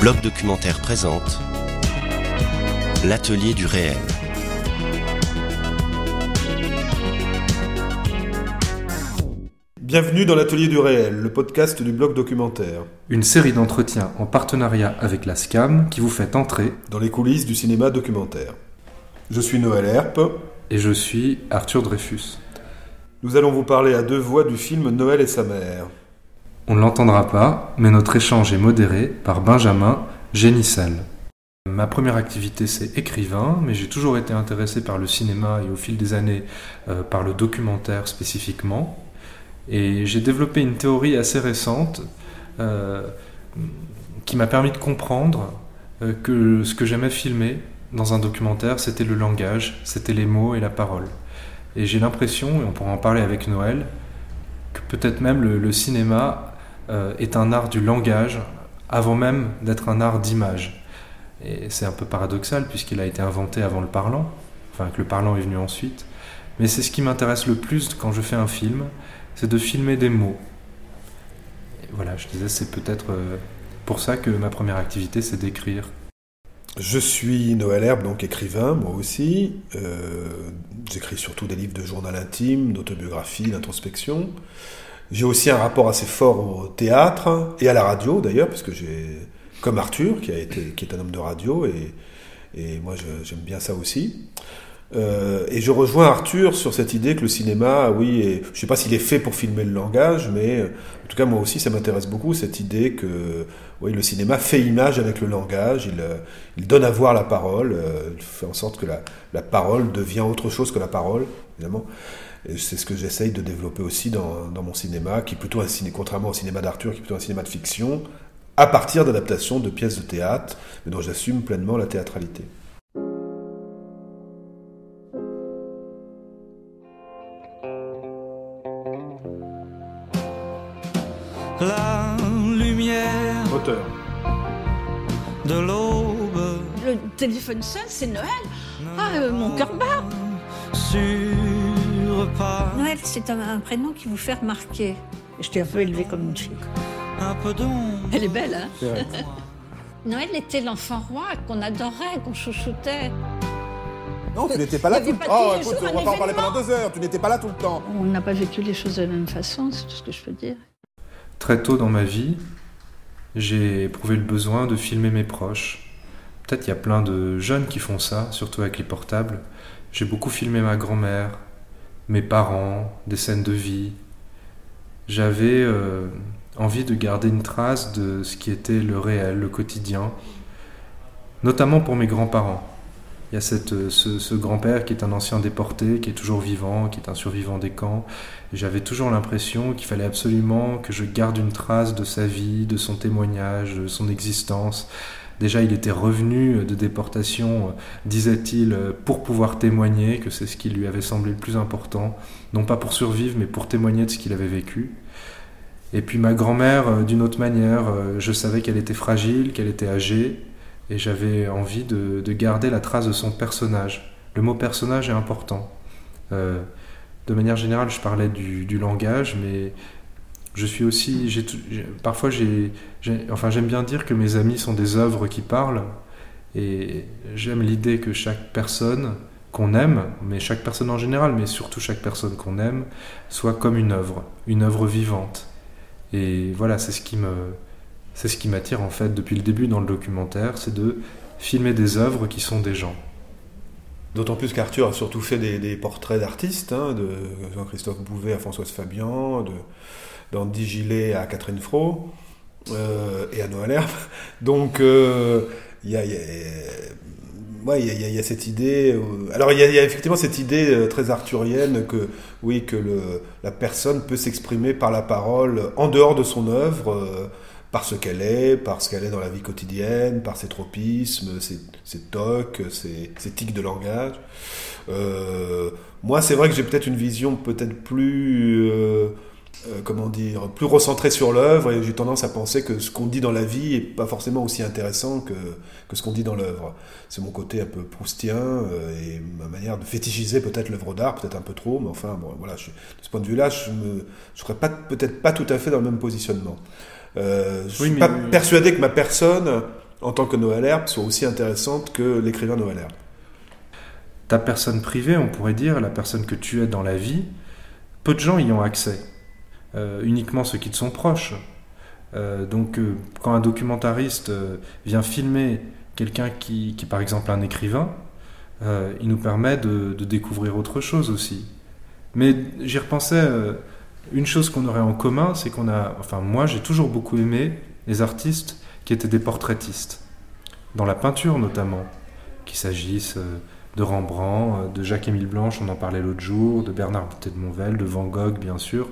bloc documentaire présente L'atelier du réel. Bienvenue dans l'atelier du réel, le podcast du bloc documentaire. Une série d'entretiens en partenariat avec la SCAM qui vous fait entrer dans les coulisses du cinéma documentaire. Je suis Noël Herpe. Et je suis Arthur Dreyfus. Nous allons vous parler à deux voix du film Noël et sa mère. On ne l'entendra pas, mais notre échange est modéré par Benjamin Génissel. Ma première activité, c'est écrivain, mais j'ai toujours été intéressé par le cinéma et au fil des années euh, par le documentaire spécifiquement. Et j'ai développé une théorie assez récente euh, qui m'a permis de comprendre euh, que ce que j'aimais filmer dans un documentaire, c'était le langage, c'était les mots et la parole. Et j'ai l'impression, et on pourra en parler avec Noël, que peut-être même le cinéma est un art du langage avant même d'être un art d'image. Et c'est un peu paradoxal puisqu'il a été inventé avant le parlant, enfin que le parlant est venu ensuite. Mais c'est ce qui m'intéresse le plus quand je fais un film, c'est de filmer des mots. Voilà, je disais, c'est peut-être euh, pour ça que ma première activité, c'est d'écrire. Je suis Noël Herbe, donc écrivain, moi aussi. Euh, j'écris surtout des livres de journal intime, d'autobiographie, d'introspection. J'ai aussi un rapport assez fort au théâtre et à la radio d'ailleurs, parce que j'ai, comme Arthur, qui, a été, qui est un homme de radio, et, et moi j'aime bien ça aussi. Euh, et je rejoins Arthur sur cette idée que le cinéma, oui, je ne sais pas s'il est fait pour filmer le langage, mais en tout cas moi aussi ça m'intéresse beaucoup cette idée que oui, le cinéma fait image avec le langage, il, il donne à voir la parole, euh, il fait en sorte que la, la parole devient autre chose que la parole, évidemment c'est ce que j'essaye de développer aussi dans, mon cinéma, qui est plutôt un cinéma, contrairement au cinéma d'Arthur, qui est plutôt un cinéma de fiction, à partir d'adaptations de pièces de théâtre, mais dont j'assume pleinement la théâtralité. La lumière. Moteur. De l'aube. Le téléphone seul, c'est Noël. Ah, euh, mon cœur bat. Sur Noël, c'est un, prénom qui vous fait remarquer. Je t'ai un peu élevée comme une fille. Un peu Elle est belle, hein Noël était l'enfant roi qu'on adorait, qu'on chouchoutait. Non, tu n'étais pas là tout le temps. Oh, écoute, on va pas en parler pendant deux heures. Tu n'étais pas là tout le temps. On n'a pas vécu les choses de la même façon, c'est tout ce que je peux dire. Très tôt dans ma vie, j'ai éprouvé le besoin de filmer mes proches. Peut-être il y a plein de jeunes qui font ça, surtout avec les portables. J'ai beaucoup filmé ma grand-mère, mes parents, des scènes de vie. J'avais euh, envie de garder une trace de ce qui était le réel, le quotidien, notamment pour mes grands-parents. Il y a euh, ce, grand-père qui est un ancien déporté, qui est toujours vivant, qui est un survivant des camps. J'avais toujours l'impression qu'il fallait absolument que je garde une trace de sa vie, de son témoignage, de son existence. Déjà, il était revenu de déportation, disait-il, pour pouvoir témoigner, que c'est ce qui lui avait semblé le plus important, non pas pour survivre, mais pour témoigner de ce qu'il avait vécu. Et puis ma grand-mère, euh, d'une autre manière, euh, je savais qu'elle était fragile, qu'elle était âgée, et j'avais envie de, garder la trace de son personnage. Le mot personnage est important. Euh, de manière générale, je parlais du langage, mais je suis aussi, j'ai, parfois j'aime bien dire que mes amis sont des œuvres qui parlent, et j'aime l'idée que chaque personne qu'on aime, mais chaque personne en général, mais surtout chaque personne qu'on aime, soit comme une œuvre, une œuvre vivante. Et voilà, c'est ce qui me, c'est ce qui m'attire en fait depuis le début dans le documentaire, c'est de filmer des œuvres qui sont des gens. D'autant plus qu'Arthur a surtout fait des, portraits d'artistes, hein, de Jean-Christophe Bouvet à Françoise Fabian, d'Andy Gillet à Catherine Fro euh, et à Noël Herbe. Donc, il y a, cette idée. Euh, alors, il y, a effectivement cette idée euh, très arthurienne que, oui, que la personne peut s'exprimer par la parole en dehors de son œuvre, par ce qu'elle est, par ce qu'elle est dans la vie quotidienne, par ses tropismes, ses, ses tocs, ses, tics de langage. moi, c'est vrai que j'ai peut-être une vision peut-être plus euh, comment dire, plus recentré sur l'œuvre et j'ai tendance à penser que ce qu'on dit dans la vie est pas forcément aussi intéressant que, que ce qu'on dit dans l'œuvre. C'est mon côté un peu proustien euh, et ma manière de fétichiser peut-être l'œuvre d'art, peut-être un peu trop, mais enfin, bon, voilà, de ce point de vue-là, je ne serais peut-être pas tout à fait dans le même positionnement. Euh, je suis pas persuadé que ma personne en tant que Noël Herbe, soit aussi intéressante que l'écrivain Noël Herbe. Ta personne privée, on pourrait dire, la personne que tu es dans la vie, peu de gens y ont accès. Euh, uniquement ceux qui te sont proches. Euh, donc, euh, quand un documentariste vient filmer quelqu'un qui, qui, par exemple, un écrivain, il nous permet de, de, découvrir autre chose aussi. Mais j'y repensais, une chose qu'on aurait en commun, c'est qu'on a, enfin, moi, j'ai toujours beaucoup aimé les artistes qui étaient des portraitistes, dans la peinture notamment, qu'il s'agisse de Rembrandt, de Jacques-Émile Blanche, on en parlait l'autre jour, de Bernard Boutet de Monvel, de Van Gogh, bien sûr,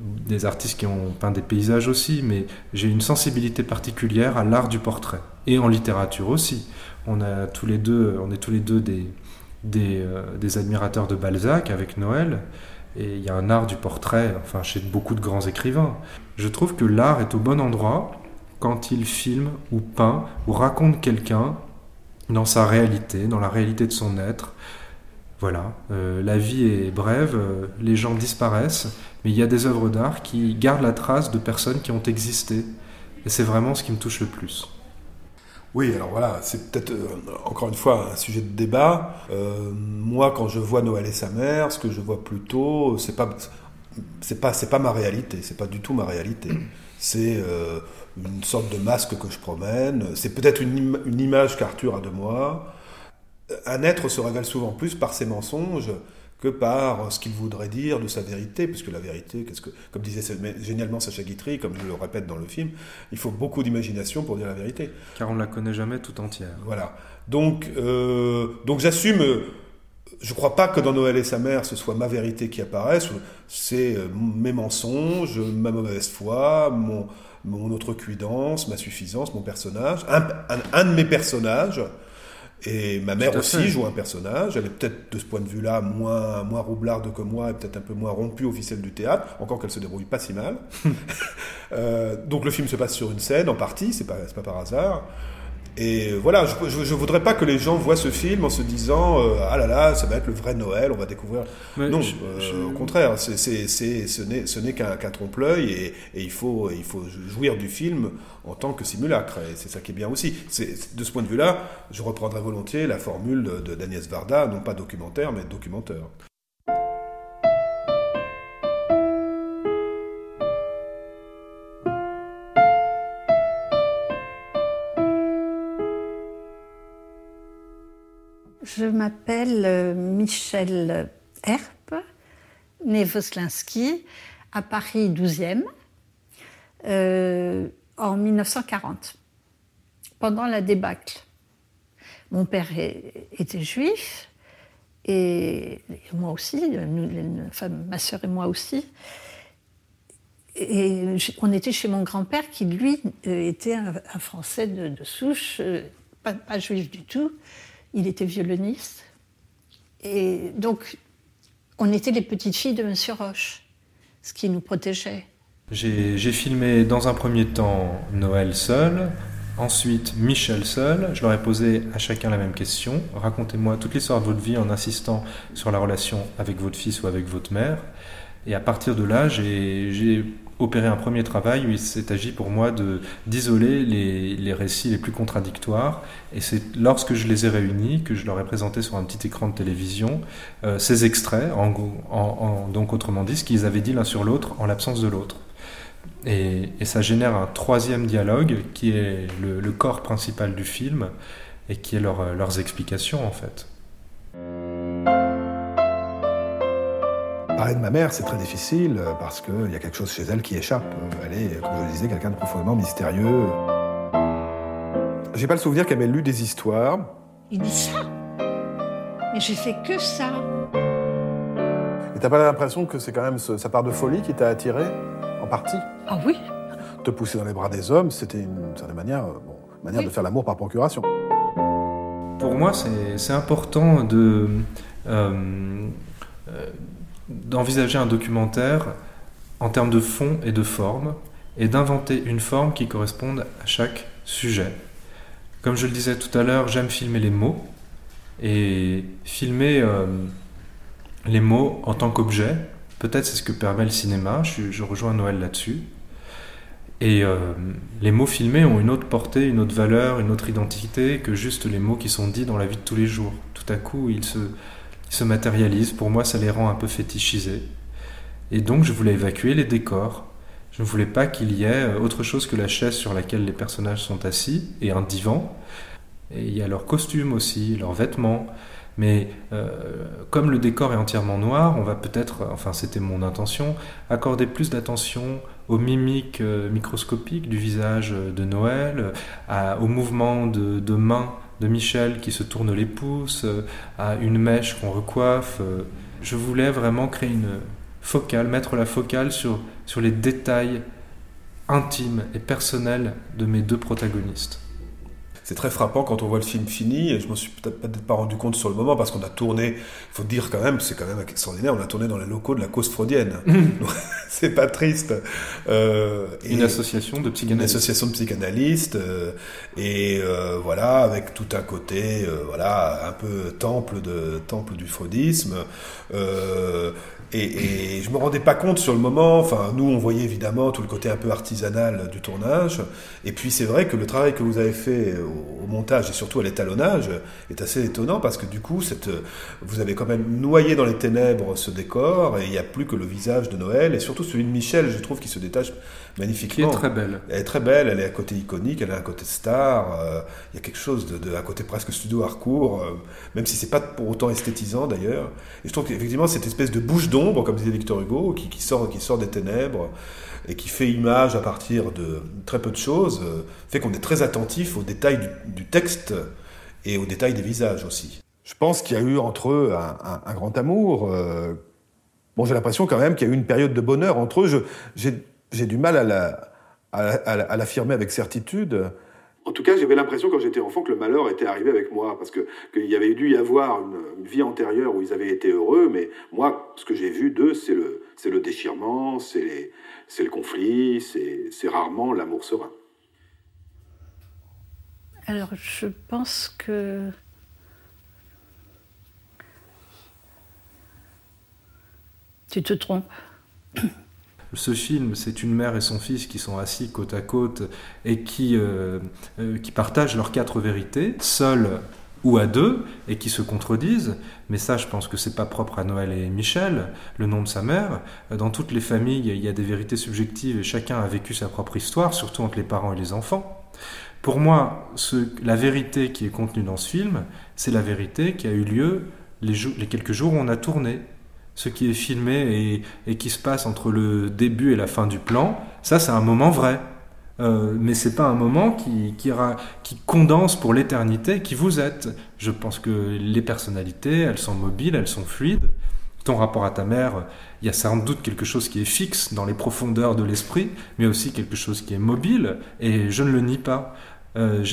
des artistes qui ont peint des paysages aussi, mais j'ai une sensibilité particulière à l'art du portrait. Et en littérature aussi. On a tous les deux, on est tous les deux des, euh, des admirateurs de Balzac avec Noël, et il y a un art du portrait, enfin chez beaucoup de grands écrivains. Je trouve que l'art est au bon endroit quand il filme ou peint ou raconte quelqu'un dans sa réalité, dans la réalité de son être, voilà, euh, la vie est brève, euh, les gens disparaissent, mais il y a des œuvres d'art qui gardent la trace de personnes qui ont existé. Et c'est vraiment ce qui me touche le plus. Oui, alors voilà, c'est peut-être euh, encore une fois un sujet de débat. moi, quand je vois Noël et sa mère, ce que je vois plutôt, c'est pas, c'est pas, c'est pas ma réalité. C'est pas du tout ma réalité. C'est une sorte de masque que je promène. C'est peut-être une image qu'Arthur a de moi un être se révèle souvent plus par ses mensonges que par ce qu'il voudrait dire de sa vérité, puisque la vérité, qu'est-ce que, comme disait génialement Sacha Guitry, comme je le répète dans le film, il faut beaucoup d'imagination pour dire la vérité. Car on ne la connaît jamais tout entière. Voilà. Donc, euh, donc j'assume. Je ne crois pas que dans Noël et sa mère, ce soit ma vérité qui apparaisse. C'est euh, mes mensonges, ma mauvaise foi, mon, mon outrecuidance, ma suffisance, mon personnage. un de mes personnages et ma mère aussi joue un personnage. Elle est peut-être de ce point de vue-là moins, moins roublarde que moi et peut-être un peu moins rompue officielle du théâtre, encore qu'elle se débrouille pas si mal. euh, donc le film se passe sur une scène en partie, c'est pas, pas par hasard. Et voilà, je, je, voudrais pas que les gens voient ce film en se disant euh, ah là là, ça va être le vrai Noël, on va découvrir. non, euh, au contraire, c'est, c'est, c'est, ce n'est, ce n'est qu'un, qu'un trompe-l'œil et, et, il faut, il faut jouir du film en tant que simulacre. Et c'est ça qui est bien aussi. C'est, de ce point de vue-là, je reprendrai volontiers la formule de, d'Agnès Varda, non pas documentaire, mais documenteur. M'appelle euh, Michel Herp, née Voslinski, à Paris 12e, euh, en 1940, pendant la débâcle. Mon père était juif, et, moi aussi, ma soeur et moi aussi. Et on était chez mon grand-père qui, lui, euh, était un, Français de, souche, pas, juif du tout, il était violoniste. Et donc, on était les petites filles de Monsieur Roche, ce qui nous protégeait. J'ai filmé dans un premier temps Noël seul, ensuite Michel seul. Je leur ai posé à chacun la même question. Racontez-moi toute l'histoire de votre vie en insistant sur la relation avec votre fils ou avec votre mère. Et à partir de là, j'ai opéré un premier travail où il s'est agi pour moi d'isoler les, les, récits les plus contradictoires. Et c'est lorsque je les ai réunis que je leur ai présenté sur un petit écran de télévision euh, ces extraits, en, en, donc autrement dit, ce qu'ils avaient dit l'un sur l'autre en l'absence de l'autre. Et, ça génère un troisième dialogue qui est le, le corps principal du film et qui est leur, leurs explications en fait. Parler de ma mère, c'est très difficile euh, parce qu'il y a quelque chose chez elle qui échappe. Euh, elle est, comme je le disais, quelqu'un de profondément mystérieux. J'ai pas le souvenir qu'elle m'ait lu des histoires. Il dit ça? Mais j'ai fait que ça. Et t'as pas l'impression que c'est quand même sa part de folie qui t'a attiré, en partie? Ah oui Te pousser dans les bras des hommes, c'était une certaine manière, euh, bon, manière de faire l'amour par procuration. Pour moi, c'est important de d'envisager un documentaire en termes de fond et de forme, et d'inventer une forme qui corresponde à chaque sujet. Comme je le disais tout à l'heure, j'aime filmer les mots, et filmer euh, les mots en tant qu'objet, peut-être c'est ce que permet le cinéma, je, rejoins Noël là-dessus. Et euh, les mots filmés ont une autre portée, une autre valeur, une autre identité que juste les mots qui sont dits dans la vie de tous les jours. Tout à coup, ils se, se matérialisent. Pour moi, ça les rend un peu fétichisés. Et donc, je voulais évacuer les décors. Je ne voulais pas qu'il y ait euh, autre chose que la chaise sur laquelle les personnages sont assis et un divan. Et il y a leurs costumes aussi, leurs vêtements. Mais euh, comme le décor est entièrement noir, on va peut-être, enfin c'était mon intention, accorder plus d'attention aux mimiques euh, microscopiques du visage de Noël, aux mouvements de mains de Michel qui se tourne les pouces, à une mèche qu'on recoiffe. Je voulais vraiment créer une focale, mettre la focale sur, sur les détails intimes et personnels de mes deux protagonistes c'est très frappant quand on voit le film fini, et je m'en suis peut-être pas rendu compte sur le moment, parce qu'on a tourné, il faut dire quand même, c'est quand même extraordinaire, on a tourné dans les locaux de la cause freudienne. c'est pas triste. Euh, une association de psychanalystes. Une association de psychanalystes, euh, et euh, voilà, avec tout un côté, voilà, un peu temple, de, temple du freudisme. Et, et, je me rendais pas compte sur le moment. Enfin, nous, on voyait évidemment tout le côté un peu artisanal du tournage. Et puis, c'est vrai que le travail que vous avez fait au, montage et surtout à l'étalonnage est assez étonnant parce que du coup, cette, vous avez quand même noyé dans les ténèbres ce décor et il n'y a plus que le visage de Noël et surtout celui de Michel, je trouve, qui se détache magnifiquement. Qui est très belle. Elle est très belle. Elle est à côté iconique. Elle a un côté star. Euh, il y a quelque chose de, de un côté presque studio hardcore, euh, même si c'est pas pour autant esthétisant d'ailleurs. Et je trouve qu'effectivement, cette espèce de bouche d'ombre, comme disait Victor Hugo, qui, qui, sort, qui sort des ténèbres et qui fait image à partir de très peu de choses, euh, fait qu'on est très attentif aux détails du, du, texte et aux détails des visages aussi. Je pense qu'il y a eu entre eux un, un, un grand amour. Euh, bon, j'ai l'impression quand même qu'il y a eu une période de bonheur entre eux. J'ai du mal à l'affirmer la, à, à avec certitude. En tout cas, j'avais l'impression quand j'étais enfant que le malheur était arrivé avec moi, parce que qu'il y avait dû y avoir une, une, vie antérieure où ils avaient été heureux, mais moi, ce que j'ai vu d'eux, c'est le, c'est le déchirement, c'est c'est le conflit, c'est rarement l'amour serein. Alors, je pense que tu te trompes. Ce film, c'est une mère et son fils qui sont assis côte à côte et qui, euh, euh, qui partagent leurs quatre vérités, seuls ou à deux, et qui se contredisent. Mais ça, je pense que c'est pas propre à Noël et Michel, le nom de sa mère. Dans toutes les familles, il y a des vérités subjectives et chacun a vécu sa propre histoire, surtout entre les parents et les enfants. Pour moi, la vérité qui est contenue dans ce film, c'est la vérité qui a eu lieu les, quelques jours où on a tourné. Ce qui est filmé et qui se passe entre le début et la fin du plan, ça c'est un moment vrai. Euh, mais c'est pas un moment qui, qui, qui condense pour l'éternité qui vous êtes. Je pense que les personnalités, elles sont mobiles, elles sont fluides. Ton rapport à ta mère, il y a sans doute quelque chose qui est fixe dans les profondeurs de l'esprit, mais aussi quelque chose qui est mobile, et je ne le nie pas. Euh,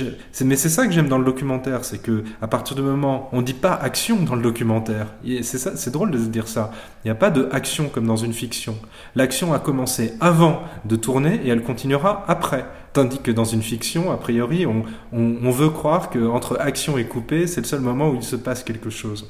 mais c'est ça que j'aime dans le documentaire, c'est que à partir du moment, on dit pas action dans le documentaire. C'est drôle de dire ça. Il n'y a pas de action comme dans une fiction. L'action a commencé avant de tourner et elle continuera après. Tandis que dans une fiction, a priori, on veut croire que entre action et coupé, c'est le seul moment où il se passe quelque chose.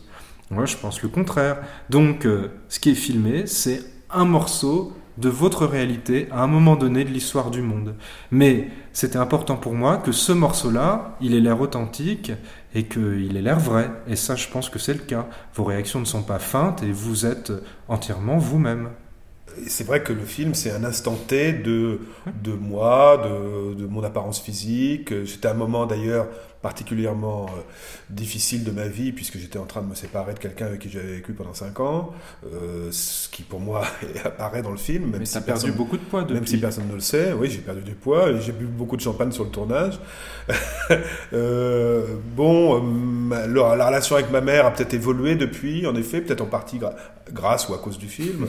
Moi, je pense le contraire. Donc, euh, ce qui est filmé, c'est un morceau de votre réalité à un moment donné de l'histoire du monde. Mais c'était important pour moi que ce morceau-là, il ait l'air authentique et qu'il ait l'air vrai. Et ça, je pense que c'est le cas. Vos réactions ne sont pas feintes et vous êtes entièrement vous-même. C'est vrai que le film, c'est un instant T de, de moi, de, de mon apparence physique. C'était un moment d'ailleurs particulièrement euh, difficile de ma vie puisque j'étais en train de me séparer de quelqu'un avec qui j'avais vécu pendant 5 ans, euh, ce qui pour moi apparaît dans le film. Même Mais si as perdu beaucoup de poids depuis. Même si personne ne le sait, oui, j'ai perdu du poids et j'ai bu beaucoup de champagne sur le tournage. euh, bon, euh, la, la, relation avec ma mère a peut-être évolué depuis, en effet, peut-être en partie gra grâce ou à cause du film.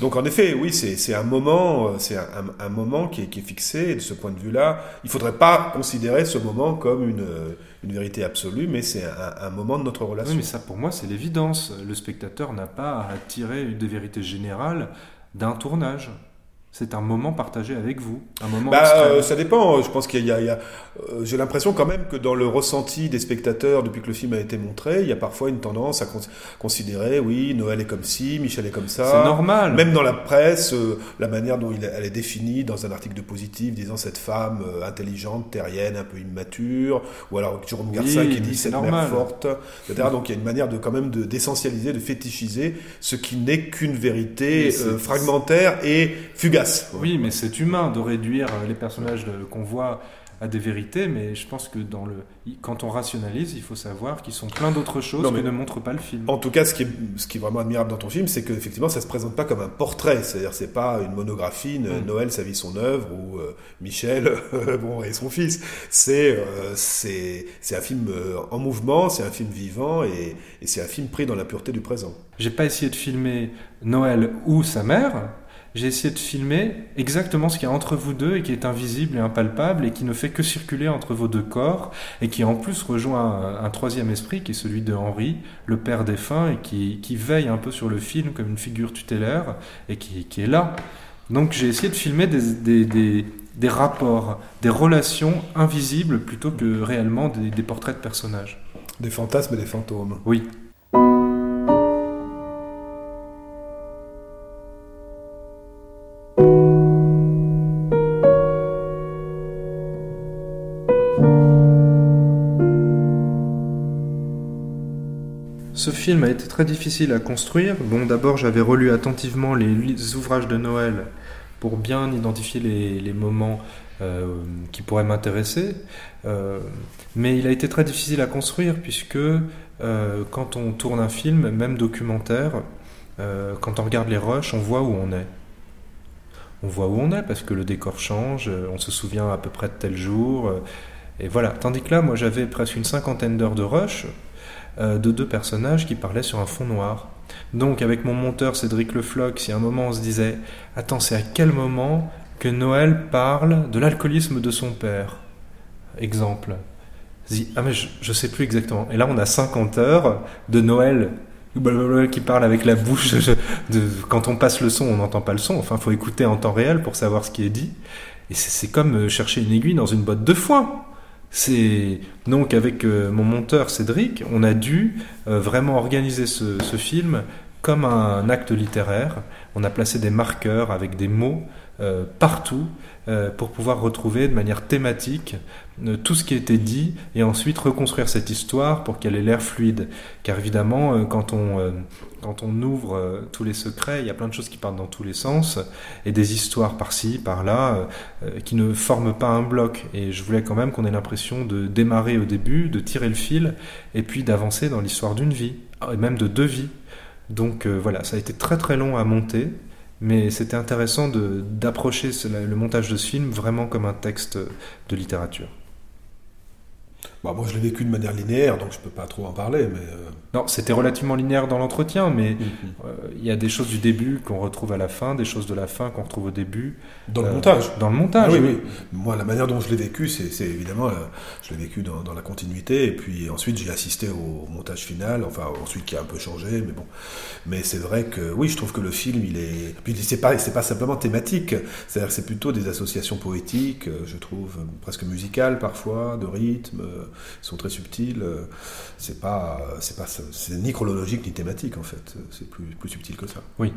Donc en effet, oui, c'est un moment, c'est un, moment qui est, fixé. De ce point de vue-là, il ne faudrait pas considérer ce moment comme une, une vérité absolue, mais c'est un, un, moment de notre relation. Oui, mais ça, pour moi, c'est l'évidence. Le spectateur n'a pas à tirer des vérités générales d'un tournage. C'est un moment partagé avec vous, un moment Bah, euh, ça dépend. Je pense qu'il y a, euh, j'ai l'impression quand même que dans le ressenti des spectateurs depuis que le film a été montré, il y a parfois une tendance à cons- considérer, oui, Noël est comme ci, Michel est comme ça. C'est normal. Même dans la presse, euh, la manière dont il, elle est définie dans un article de positif disant cette femme euh, intelligente, terrienne, un peu immature, ou alors Jérôme Oui, Garcin qui dit cette normal. mère forte, etc. Donc il y a une manière de quand même de d'essentialiser, de fétichiser ce qui n'est qu'une vérité Mais c'est- euh, Oui, mais c'est humain de réduire euh, les personnages de- qu'on voit à des vérités, mais je pense que dans le, quand on rationalise, il faut savoir qu'ils sont plein d'autres choses Non, mais- que ne montre pas le film. En tout cas, ce qui est, ce qui est vraiment admirable dans ton film, c'est qu'effectivement, ça se présente pas comme un portrait. C'est-à-dire, c'est pas une monographie, une Mm. Noël, sa vie, son œuvre, ou euh, Michel, bon, et son fils. C'est, euh, un film euh, en mouvement, c'est un film vivant, et, et c'est un film pris dans la pureté du présent. J'ai pas essayé de filmer Noël ou sa mère. J'ai essayé de filmer exactement ce qu'il y a entre vous deux et qui est invisible et impalpable et qui ne fait que circuler entre vos deux corps et qui en plus rejoint un, un troisième esprit qui est celui de Henri, le père défunt et qui, qui veille un peu sur le film comme une figure tutélaire et qui, qui est là. Donc j'ai essayé de filmer des, des, des, des rapports, des relations invisibles plutôt que réellement des, des portraits de personnages. Des fantasmes et des fantômes. Oui. Ce film a été très difficile à construire. Bon, d'abord, j'avais relu attentivement les, ouvrages de Noël pour bien identifier les, moments euh, qui pourraient m'intéresser. Euh, mais il a été très difficile à construire puisque euh, quand on tourne un film, même documentaire, quand on regarde les rushs, on voit où on est. On voit où on est parce que le décor change, on se souvient à peu près de tel jour. et voilà. Tandis que là, moi, j'avais presque une cinquantaine d'heures de rush euh, de deux personnages qui parlaient sur un fond noir. Donc, avec mon monteur Cédric Lefloc, si à un moment on se disait Attends, c'est à quel moment que Noël parle de l'alcoolisme de son père? Exemple. Dis, ah mais je, je sais plus exactement. Et là, on a 50 heures de Noël qui parle avec la bouche. de, quand on passe le son, on n'entend pas le son. Enfin, faut écouter en temps réel pour savoir ce qui est dit. Et c'est c'est comme euh, chercher une aiguille dans une botte de foin. C'est donc avec euh, mon monteur Cédric, on a dû euh, vraiment organiser ce, film comme un acte littéraire. On a placé des marqueurs avec des mots euh, partout euh, pour pouvoir retrouver de manière thématique euh, tout ce qui était dit et ensuite reconstruire cette histoire pour qu'elle ait l'air fluide. Car évidemment, euh, quand on, quand on ouvre tous les secrets, il y a plein de choses qui partent dans tous les sens et des histoires par-ci, par-là, qui ne forment pas un bloc. Et je voulais quand même qu'on ait l'impression de démarrer au début, de tirer le fil et puis d'avancer dans l'histoire d'une vie, et même de deux vies. Donc voilà, ça a été très très long à monter, mais c'était intéressant d'approcher le montage de ce film vraiment comme un texte de littérature. Bah, moi, je l'ai vécu de manière linéaire, donc je peux pas trop en parler, mais. euh, Non, c'était relativement linéaire dans l'entretien, mais Mhm. euh, il y a des choses du début qu'on retrouve à la fin, des choses de la fin qu'on retrouve au début. Dans le Euh, montage. Dans le montage, Ah oui, oui. Moi, la manière dont je l'ai vécu, c'est évidemment, je l'ai vécu dans, dans la continuité, et puis ensuite j'ai assisté au montage final, enfin ensuite qui a un peu changé, mais bon. Mais c'est vrai que oui, je trouve que le film, il est, puis c'est pas, pas simplement thématique, c'est-à-dire que c'est plutôt des associations poétiques, je trouve presque musicales parfois, de rythme, sont très subtils. euh, C'est pas, c'est pas, c'est ni chronologique ni thématique en fait, c'est plus, plus subtil que ça. Oui.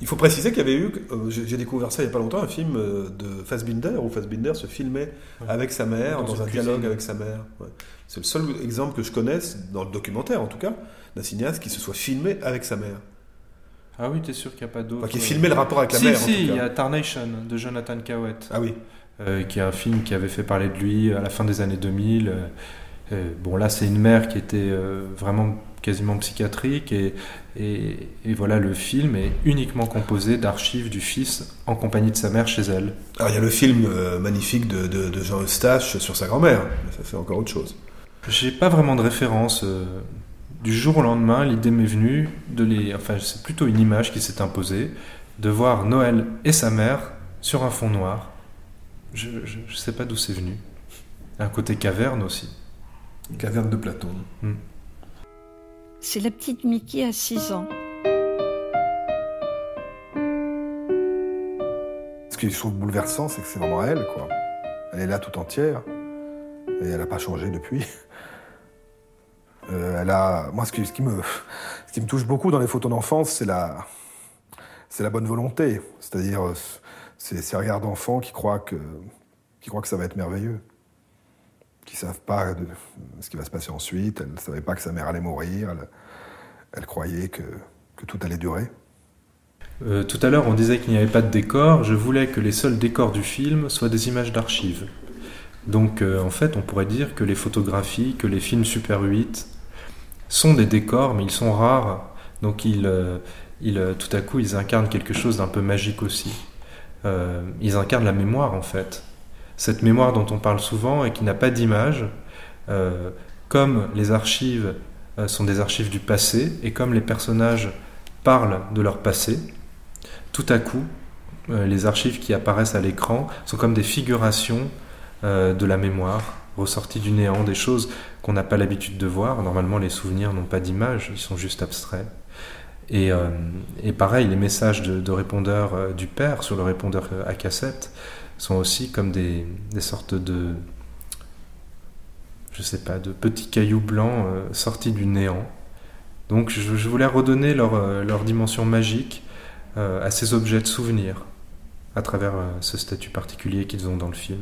Il faut préciser qu'il y avait eu, euh, j'ai découvert ça il n'y a pas longtemps, un film euh, de Fassbinder où Fassbinder se filmait Ouais. avec sa mère, Dans un dialogue avec sa mère. Ouais. C'est le seul exemple que je connaisse, dans le documentaire en tout cas, d'un cinéaste qui se soit filmé avec sa mère. Ah oui, t'es sûr qu'il n'y a pas d'autre. Enfin, qui filmait le rapport avec la si, mère si, il y a Tarnation de Jonathan Cowett, Ah oui. Euh, qui est un film qui avait fait parler de lui à la fin des années 2000. euh, euh, bon, là, c'est une mère qui était vraiment quasiment psychiatrique, et, et, et voilà, le film est uniquement composé d'archives du fils en compagnie de sa mère chez elle. Alors il y a le film euh, magnifique de, de- de Jean Eustache sur sa grand-mère, mais ça c'est encore autre chose. J'ai pas vraiment de référence. du jour au lendemain, l'idée m'est venue de les. Enfin, c'est plutôt une image qui s'est imposée de voir Noël et sa mère sur un fond noir. Je, je, je sais pas d'où c'est venu. Un côté caverne aussi. Caverne de Platon. C'est la petite Mickey à 6 ans. qui je trouve bouleversant, c'est que c'est vraiment elle, quoi. Elle est là tout entière. Et elle n'a pas changé depuis. Euh, elle a, moi, ce qui, ce, qui me, ce qui me touche beaucoup dans les photos d'enfance, c'est la, c'est la bonne volonté. C'est-à-dire euh, ces, ces regards d'enfants qui croient que, qui croient que ça va être merveilleux, qui savent pas ce qui va se passer ensuite. Elle ne savait pas que sa mère allait mourir. Elle, croyait que, que tout allait durer. Euh, tout à l'heure, on disait qu'il n'y avait pas de décor. Je voulais que les seuls décors du film soient des images d'archives. Donc, euh, en fait, on pourrait dire que les photographies, que les films Super 8 sont des décors, mais ils sont rares. Donc, ils, euh, ils, tout à coup, ils incarnent quelque chose d'un peu magique aussi. Euh, ils incarnent la mémoire, en fait. Cette mémoire dont on parle souvent et qui n'a pas d'image, euh, comme les archives euh, sont des archives du passé et comme les personnages parlent de leur passé, tout à coup, les archives qui apparaissent à l'écran sont comme des figurations de la mémoire, ressorties du néant, des choses qu'on n'a pas l'habitude de voir. Normalement, les souvenirs n'ont pas d'image, ils sont juste abstraits. Et, euh, et pareil, les messages de, de répondeur euh, du père sur le répondeur euh, à cassette sont aussi comme des, sortes de, je sais pas, de petits cailloux blancs sortis du néant. Donc je, voulais redonner leur, dimension magique à ces objets de souvenir à travers ce statut particulier qu'ils ont dans le film.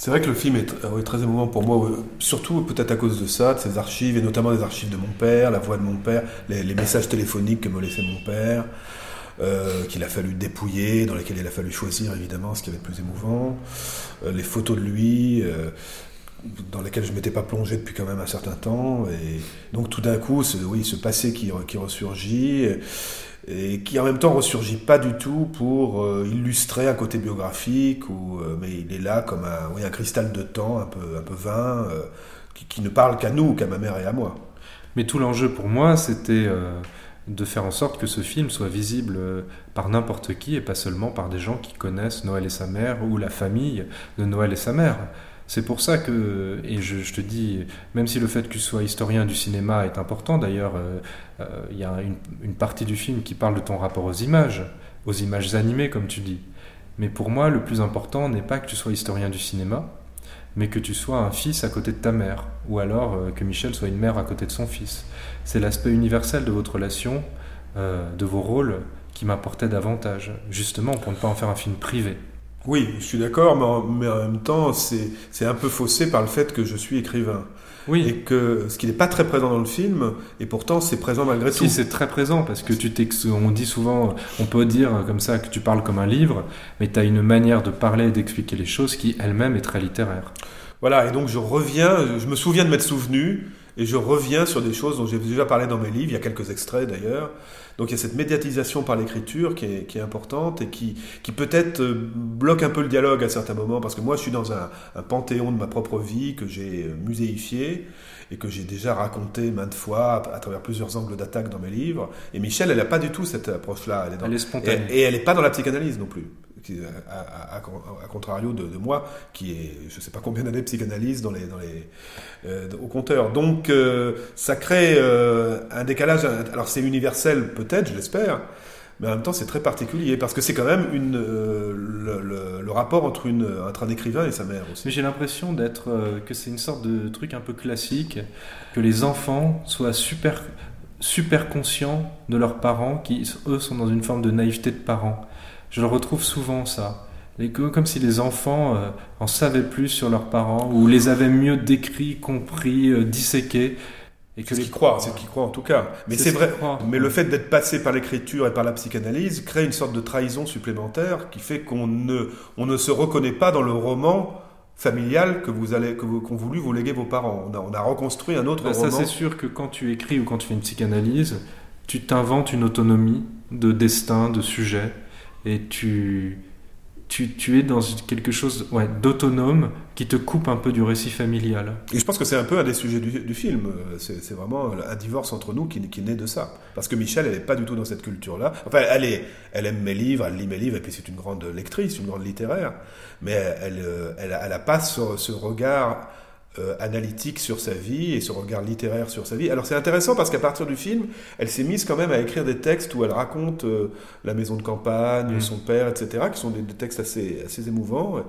C'est vrai que le film est oui, très émouvant pour moi, euh, surtout peut-être à cause de ça, de ces archives, et notamment des archives de mon père, la voix de mon père, les, messages téléphoniques que me laissait mon père, euh, qu'il a fallu dépouiller, dans lesquels il a fallu choisir évidemment ce qui avait le plus émouvant, euh, les photos de lui, euh, dans lesquelles je m'étais pas plongé depuis quand même un certain temps, et donc tout d'un coup, ce, oui, ce passé qui, qui ressurgit, et, qui en même temps ressurgit pas du tout pour euh, illustrer un côté biographique, ou, euh, mais il est là comme un, oui, un cristal de temps un peu, un peu vain, euh, qui, ne parle qu'à nous, qu'à ma mère et à moi. Mais tout l'enjeu pour moi, c'était de faire en sorte que ce film soit visible par n'importe qui et pas seulement par des gens qui connaissent Noël et sa mère ou la famille de Noël et sa mère. C'est pour ça que, et je, te dis, même si le fait que tu sois historien du cinéma est important, d'ailleurs, euh, euh, il y a une, partie du film qui parle de ton rapport aux images, aux images animées, comme tu dis. Mais pour moi, le plus important n'est pas que tu sois historien du cinéma, mais que tu sois un fils à côté de ta mère, ou alors euh, que Michel soit une mère à côté de son fils. C'est l'aspect universel de votre relation, de vos rôles, qui m'apportait davantage, justement pour ne pas en faire un film privé. Oui, je suis d'accord, mais, en- mais en même temps, c'est c'est un peu faussé par le fait que je suis écrivain. Oui, Et que ce qui n'est pas très présent dans le film, et pourtant c'est présent malgré tout. si c'est très présent, parce que tu on dit souvent, on peut dire comme ça que tu parles comme un livre, mais tu as une manière de parler et d'expliquer les choses qui elle-même est très littéraire. Voilà, et donc je reviens, je me souviens de m'être souvenu, et je reviens sur des choses dont j'ai déjà parlé dans mes livres, il y a quelques extraits d'ailleurs. Donc il y a cette médiatisation par l'écriture qui est, qui est importante et qui, qui peut-être euh, bloque un peu le dialogue à certains moments, parce que moi je suis dans un, un panthéon de ma propre vie que j'ai euh, muséifié et que j'ai déjà raconté maintes fois à, travers plusieurs angles d'attaque dans mes livres. Et Michel, elle n'a pas du tout cette approche-là. Elle est dans- Elle est et, spontanée. et elle n'est pas dans la psychanalyse non plus. Qui- À, contrario de, moi, qui est, je sais pas combien d'années de psychanalyse dans les, dans les, euh, au compteur. Donc, euh, ça crée euh, un décalage. Alors, c'est universel, peut-être, je l'espère, mais en même temps, c'est très particulier parce que c'est quand même une, euh, le, rapport entre, une, entre un écrivain et sa mère aussi. Mais j'ai l'impression d'être euh, que c'est une sorte de truc un peu classique, que les enfants soient super super conscients de leurs parents, qui eux sont dans une forme de naïveté de parents. Je le retrouve souvent ça. Que- comme si les enfants euh, en savaient plus sur leurs parents ou les avaient mieux décrits, compris, euh, disséqués. Et C'est ce qu'ils croient, c'est ce qu'ils croient en tout cas. Mais C'est c'est ce vrai. Mais le fait d'être passé par l'écriture et par la psychanalyse crée une sorte de trahison supplémentaire qui fait qu'on ne, on ne se reconnaît pas dans le roman familial que vous allez, que vous, qu'ont voulu vous léguer vos parents. On a, on a reconstruit un autre ça roman. c'est sûr que quand tu écris ou quand tu fais une psychanalyse, tu t'inventes une autonomie de destin, de sujet, et tu, tu, tu es dans quelque chose ouais, d'autonome qui te coupe un peu du récit familial. Et je pense que c'est un peu un des sujets du, film. C'est vraiment un divorce entre nous qui, qui naît de ça. Parce que Michel, elle n'est pas du tout dans cette culture-là. Enfin, elle, est, elle aime mes livres, elle lit mes livres, et puis c'est une grande lectrice, une grande littéraire. Mais elle, euh, elle, elle a pas ce, ce regard euh, analytique sur sa vie et ce regard littéraire sur sa vie. Alors c'est intéressant parce qu'à partir du film, elle s'est mise quand même à écrire des textes où elle raconte euh, la maison de campagne, Mm. son père, etc., qui sont des, des textes assez, assez émouvants.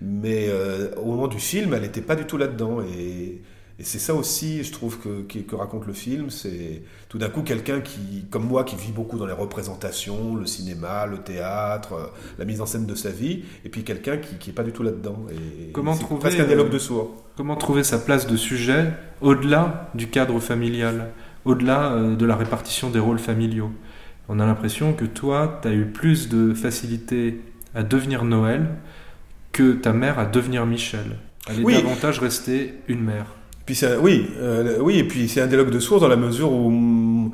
Mais euh, au moment du film, elle n'était pas du tout là-dedans. Et, et c'est ça aussi, je trouve, que, que, que raconte le film. C'est tout d'un coup quelqu'un qui, comme moi, qui vit beaucoup dans les représentations, le cinéma, le théâtre, euh, la mise en scène de sa vie, et puis quelqu'un qui, qui est pas du tout là-dedans. Et Comment trouver, presque un dialogue euh, de sourds. Comment trouver sa place de sujet au-delà du cadre familial, au-delà euh, de la répartition des rôles familiaux? On a l'impression que toi, tu as eu plus de facilité à devenir Noël que ta mère à devenir Michel. Elle est Oui. davantage restée une mère. Puis c'est un- oui, euh, oui, et puis c'est un dialogue de sourds dans la mesure où mm,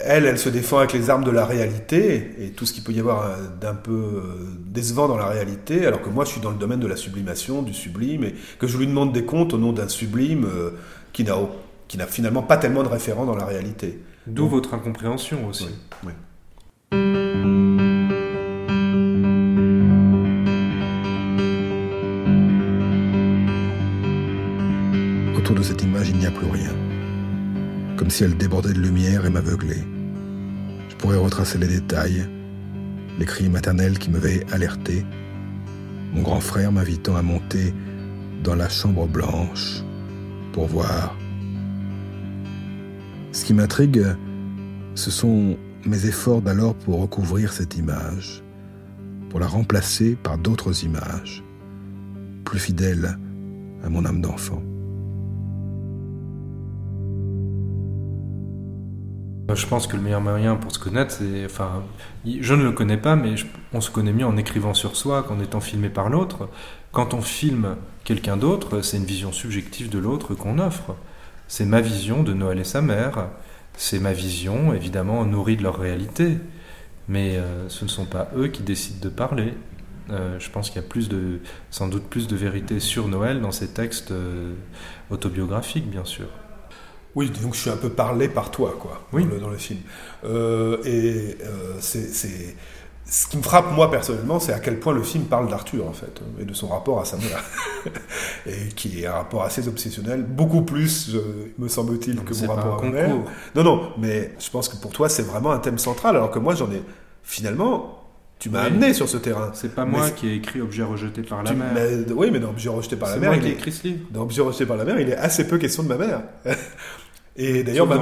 elle, elle se défend avec les armes de la réalité et tout ce qu'il peut y avoir euh, d'un peu euh, décevant dans la réalité, alors que moi je suis dans le domaine de la sublimation, du sublime, et que je lui demande des comptes au nom d'un sublime euh, qui n'a au- qui n'a finalement pas tellement de référent dans la réalité. D'où votre incompréhension aussi. Oui, oui. Autour de cette image, il n'y a plus rien. Comme si elle débordait de lumière et m'aveuglait. Je pourrais retracer les détails, les cris maternels qui m'avaient alerté, mon grand frère m'invitant à monter dans la chambre blanche pour voir. Ce qui m'intrigue, ce sont mes efforts d'alors pour recouvrir cette image, pour la remplacer par d'autres images, plus fidèles à mon âme d'enfant. Je pense que le meilleur moyen pour se connaître, c'est. Enfin, je ne le connais pas, mais on se connaît mieux en écrivant sur soi qu'en étant filmé par l'autre. Quand on filme quelqu'un d'autre, c'est une vision subjective de l'autre qu'on offre. C'est ma vision de Noël et sa mère. C'est ma vision, évidemment, nourrie de leur réalité. Mais euh, ce ne sont pas eux qui décident de parler. Euh, je pense qu'il y a plus de, sans doute plus de vérité sur Noël dans ces textes euh, autobiographiques, bien sûr. Oui, que je suis un peu parlé par toi, quoi, Oui. dans, le, dans le film. Euh, et euh, c'est, c'est- ce qui me frappe, moi, personnellement, c'est à quel point le film parle d'Arthur, en fait, et de son rapport à sa mère. et qui est un rapport assez obsessionnel, beaucoup plus, euh, me semble-t-il, que C'est mon rapport à ma mère. Non, non, mais je pense que pour toi, c'est vraiment un thème central, alors que moi, j'en ai, finalement, tu m'as Oui. amené sur ce terrain. C'est pas Mais moi c'est- qui ai écrit Objet rejeté par la Tu- mer. mais- oui, mais dans Objet rejeté par la C'est mer, moi il qui ai est- écrit ce livre. dans Objet rejeté par la mer, il est assez peu question de ma mère. Et d'ailleurs, ma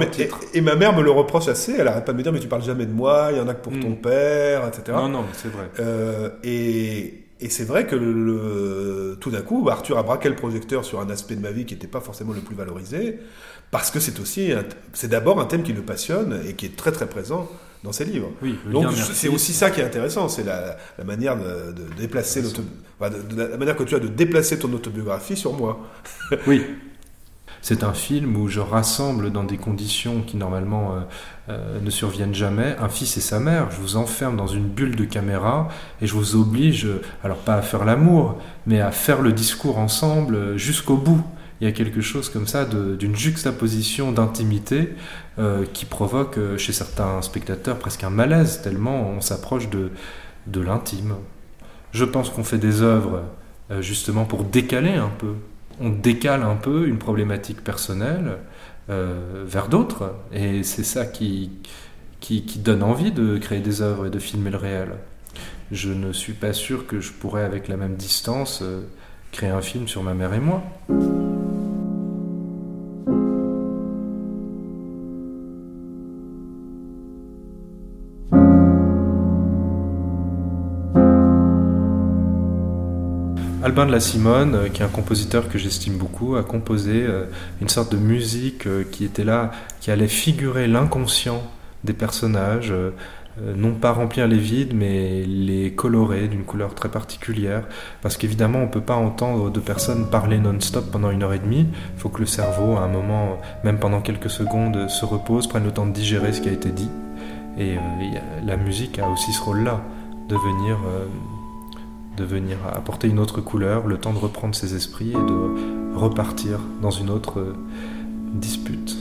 et, et ma mère me le reproche assez. Elle arrête pas de me dire, mais tu parles jamais de moi, il y en a que pour ton père, etc. Non, non, c'est vrai. Euh, et et c'est vrai que le, le- tout d'un coup, Arthur a braqué le projecteur sur un aspect de ma vie qui n'était pas forcément le plus valorisé, parce que c'est aussi, c'est d'abord un thème qui le passionne et qui est très très présent dans ses livres. Oui, Donc c'est aussi ça qui est intéressant, c'est la, la manière de, de déplacer l'auto, enfin, de- de la manière que tu as de déplacer ton autobiographie sur moi. Oui. C'est un film où je rassemble dans des conditions qui normalement euh, euh, ne surviennent jamais un fils et sa mère. Je vous enferme dans une bulle de caméra et je vous oblige, alors pas à faire l'amour, mais à faire le discours ensemble euh, jusqu'au bout. Il y a quelque chose comme ça d'une juxtaposition d'intimité qui provoque chez certains spectateurs presque un malaise, tellement on s'approche de, l'intime. Je pense qu'on fait des œuvres justement pour décaler un peu. On décale un peu une problématique personnelle euh, vers d'autres. Et c'est ça qui, donne envie de créer des œuvres et de filmer le réel. Je ne suis pas sûr que je pourrais, avec la même distance, euh, créer un film sur ma mère et moi. Albin de la Simone, euh, qui est un compositeur que j'estime beaucoup, a composé euh, une sorte de musique euh, qui était là, qui allait figurer l'inconscient des personnages, non pas remplir les vides, mais les colorer d'une couleur très particulière. Parce qu'évidemment, on ne peut pas entendre deux personnes parler non-stop pendant une heure et demie. Il faut que le cerveau, à un moment, même pendant quelques secondes, se repose, prenne le temps de digérer ce qui a été dit. Et la musique a aussi ce rôle-là, de venir, de venir apporter une autre couleur, le temps de reprendre ses esprits et de repartir dans une autre euh, dispute.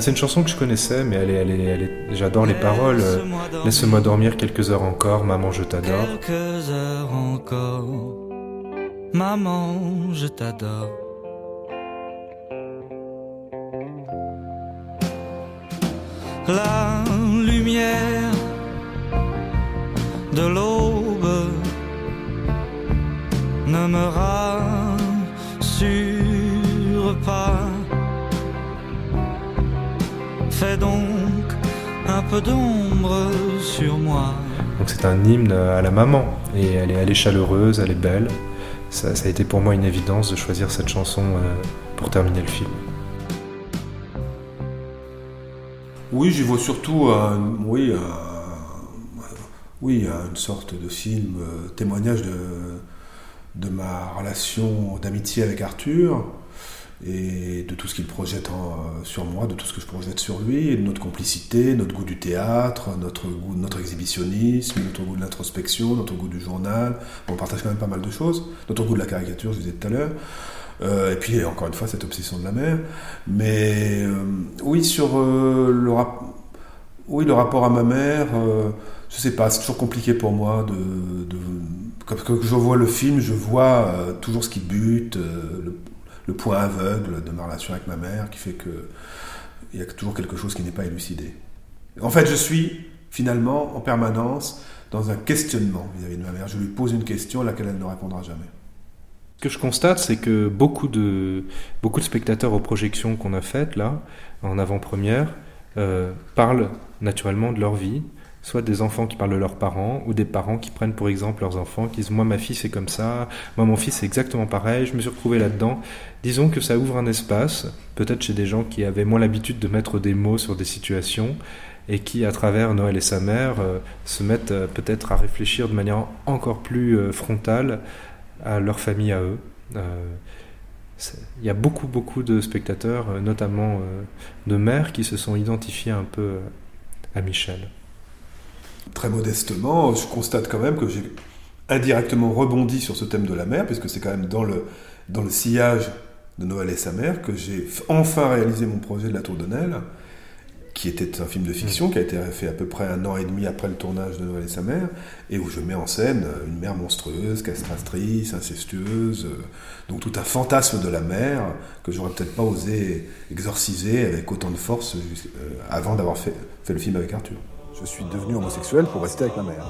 Bah, c'est une chanson que je connaissais, mais elle est, elle est, elle est... j'adore les paroles. Laisse-moi dormir quelques heures encore, maman, je t'adore. Quelques heures encore, maman, je t'adore. La peu d'ombre sur moi. Donc c'est un hymne à la maman, et elle est, elle est chaleureuse, elle est belle. Ça, ça a été pour moi une évidence de choisir cette chanson euh, pour terminer le film. Oui, j'y vois surtout un, oui, un- oui, une sorte de film, euh, témoignage de, de ma relation d'amitié avec Arthur et de tout ce qu'il projette en- sur moi, de tout ce que je projette sur lui, et de notre complicité, notre goût du théâtre, notre goût, notre exhibitionnisme, notre goût de l'introspection, notre goût du journal. On partage quand même pas mal de choses. Notre goût de la caricature, je disais tout à l'heure. Euh, et puis encore une fois cette obsession de la mer. Mais euh, oui, sur euh, le, oui, le rapport à ma mère, euh, je sais pas, c'est toujours compliqué pour moi de, de quand, je vois le film, je vois euh, toujours ce qui bute, euh, le point aveugle de ma relation avec ma mère, qui fait que il y a toujours quelque chose qui n'est pas élucidé. En fait, je suis finalement en permanence dans un questionnement vis-à-vis de ma mère. Je lui pose une question à laquelle elle ne répondra jamais. Ce que je constate, c'est que beaucoup de, beaucoup de spectateurs aux projections qu'on a faites, là, en avant-première, euh, parlent naturellement de leur vie, soit des enfants qui parlent de leurs parents, ou des parents qui prennent pour exemple leurs enfants, qui disent Moi, ma fille, c'est comme ça, moi, mon fils, c'est exactement pareil, je me suis retrouvé là-dedans. Disons que ça ouvre un espace, peut-être chez des gens qui avaient moins l'habitude de mettre des mots sur des situations, et qui, à travers Noël et sa mère, euh, se mettent euh, peut-être à réfléchir de manière encore plus euh, frontale à leur famille à eux. Il y a beaucoup, beaucoup de spectateurs, notamment de mères, qui se sont identifiés un peu à Michel. Très modestement, je constate quand même que j'ai indirectement rebondi sur ce thème de la mer, puisque c'est quand même dans le, dans le sillage de Noël et sa mère que j'ai enfin réalisé mon projet de la Tour de Nesle, qui était un film de fiction qui a été fait à peu près un an et demi après le tournage de Noël et sa mère, et où je mets en scène une mère monstrueuse, castratrice, incestueuse, euh, donc tout un fantasme de la mère que j'aurais peut-être pas osé exorciser avec autant de force euh, avant d'avoir fait, fait le film avec Arthur. Je suis devenu homosexuel pour rester avec ma mère.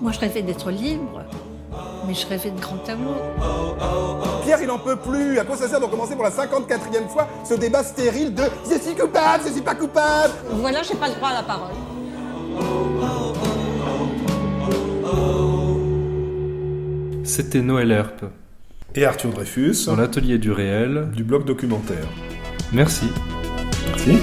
Moi, je rêvais d'être libre, mais je rêvais de grand amour. Pierre, il en peut plus. À quoi ça sert de recommencer pour la 54e fois ce débat stérile de je suis coupable, je suis pas coupable Voilà, j'ai pas le droit à la parole. C'était Noël Herpe, Et Arthur Dreyfus, dans l'atelier du réel. du blog documentaire. Merci. Merci.